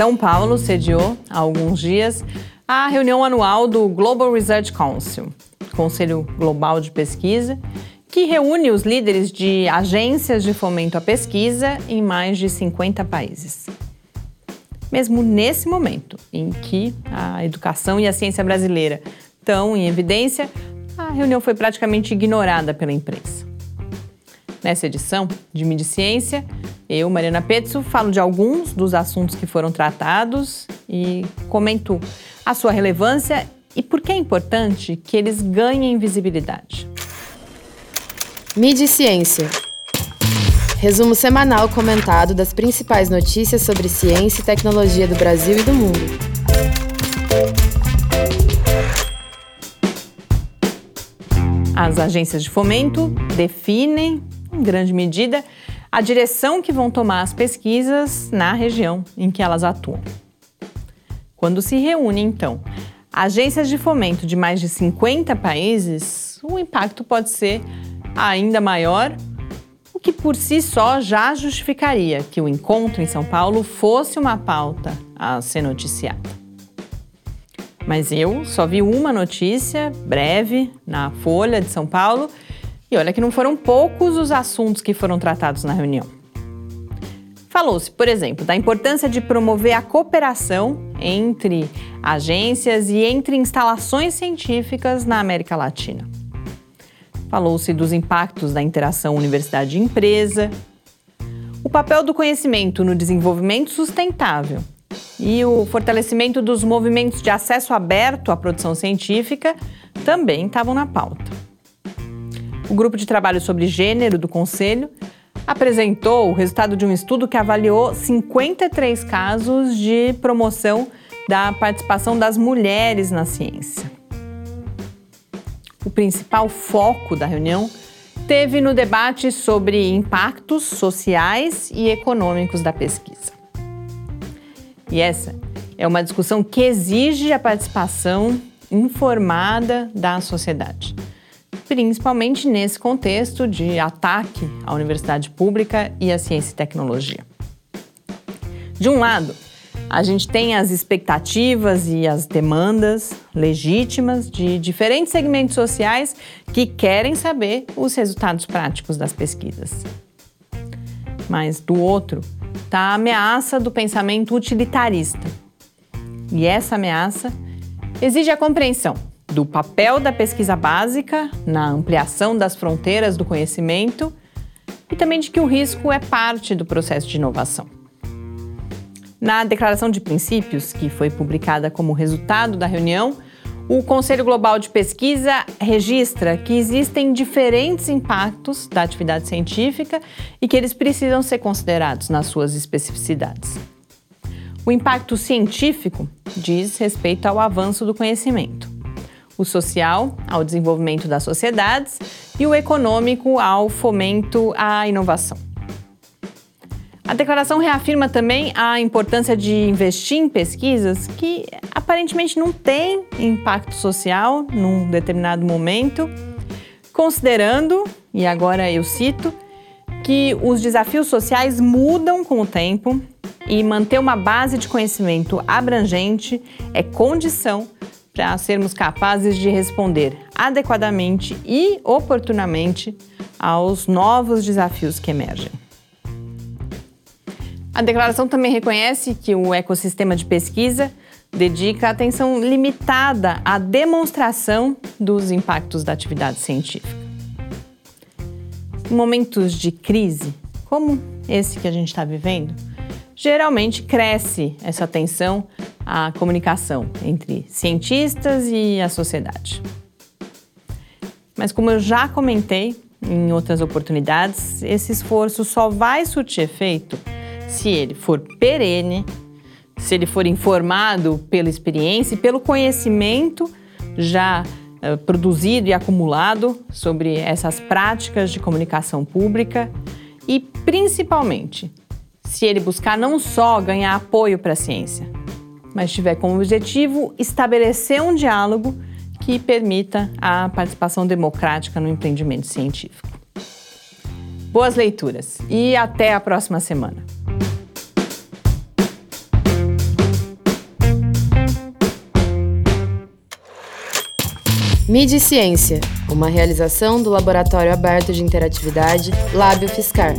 São Paulo sediou, há alguns dias, a reunião anual do Global Research Council, Conselho Global de Pesquisa, que reúne os líderes de agências de fomento à pesquisa em mais de 50 países. Mesmo nesse momento em que a educação e a ciência brasileira estão em evidência, a reunião foi praticamente ignorada pela imprensa. Nessa edição de Mídia Ciência, eu, Mariana Petzo, falo de alguns dos assuntos que foram tratados e comento a sua relevância e por que é importante que eles ganhem visibilidade. Mídia Ciência. Resumo semanal comentado das principais notícias sobre ciência e tecnologia do Brasil e do mundo. As agências de fomento definem, em grande medida, a direção que vão tomar as pesquisas na região em que elas atuam. Quando se reúnem, então, agências de fomento de mais de 50 países, o impacto pode ser ainda maior, o que por si só já justificaria que o encontro em São Paulo fosse uma pauta a ser noticiada. Mas eu só vi uma notícia breve na Folha de São Paulo e olha que não foram poucos os assuntos que foram tratados na reunião. Falou-se, por exemplo, da importância de promover a cooperação entre agências e entre instalações científicas na América Latina. Falou-se dos impactos da interação universidade-empresa, o papel do conhecimento no desenvolvimento sustentável e o fortalecimento dos movimentos de acesso aberto à produção científica também estavam na pauta. O grupo de trabalho sobre gênero do Conselho apresentou o resultado de um estudo que avaliou 53 casos de promoção da participação das mulheres na ciência. O principal foco da reunião teve no debate sobre impactos sociais e econômicos da pesquisa. E essa é uma discussão que exige a participação informada da sociedade principalmente nesse contexto de ataque à universidade pública e à ciência e tecnologia. De um lado, a gente tem as expectativas e as demandas legítimas de diferentes segmentos sociais que querem saber os resultados práticos das pesquisas. Mas do outro, está a ameaça do pensamento utilitarista. E essa ameaça exige a compreensão do papel da pesquisa básica na ampliação das fronteiras do conhecimento e também de que o risco é parte do processo de inovação. Na Declaração de Princípios, que foi publicada como resultado da reunião, o Conselho Global de Pesquisa registra que existem diferentes impactos da atividade científica e que eles precisam ser considerados nas suas especificidades. O impacto científico diz respeito ao avanço do conhecimento o social ao desenvolvimento das sociedades e o econômico ao fomento à inovação. A declaração reafirma também a importância de investir em pesquisas que aparentemente não têm impacto social num determinado momento, considerando, e agora eu cito, que os desafios sociais mudam com o tempo e manter uma base de conhecimento abrangente é condição para sermos capazes de responder adequadamente e oportunamente aos novos desafios que emergem. A declaração também reconhece que o ecossistema de pesquisa dedica atenção limitada à demonstração dos impactos da atividade científica. Em momentos de crise, como esse que a gente está vivendo, geralmente cresce essa atenção à comunicação entre cientistas e a sociedade. Mas, como eu já comentei em outras oportunidades, esse esforço só vai surtir efeito se ele for perene, se ele for informado pela experiência e pelo conhecimento já uh, produzido e acumulado sobre essas práticas de comunicação pública e, principalmente, se ele buscar não só ganhar apoio para a ciência, mas tiver como objetivo estabelecer um diálogo que permita a participação democrática no empreendimento científico. Boas leituras e até a próxima semana! Midi Ciência, uma realização do Laboratório Aberto de Interatividade Lábio Fiscar.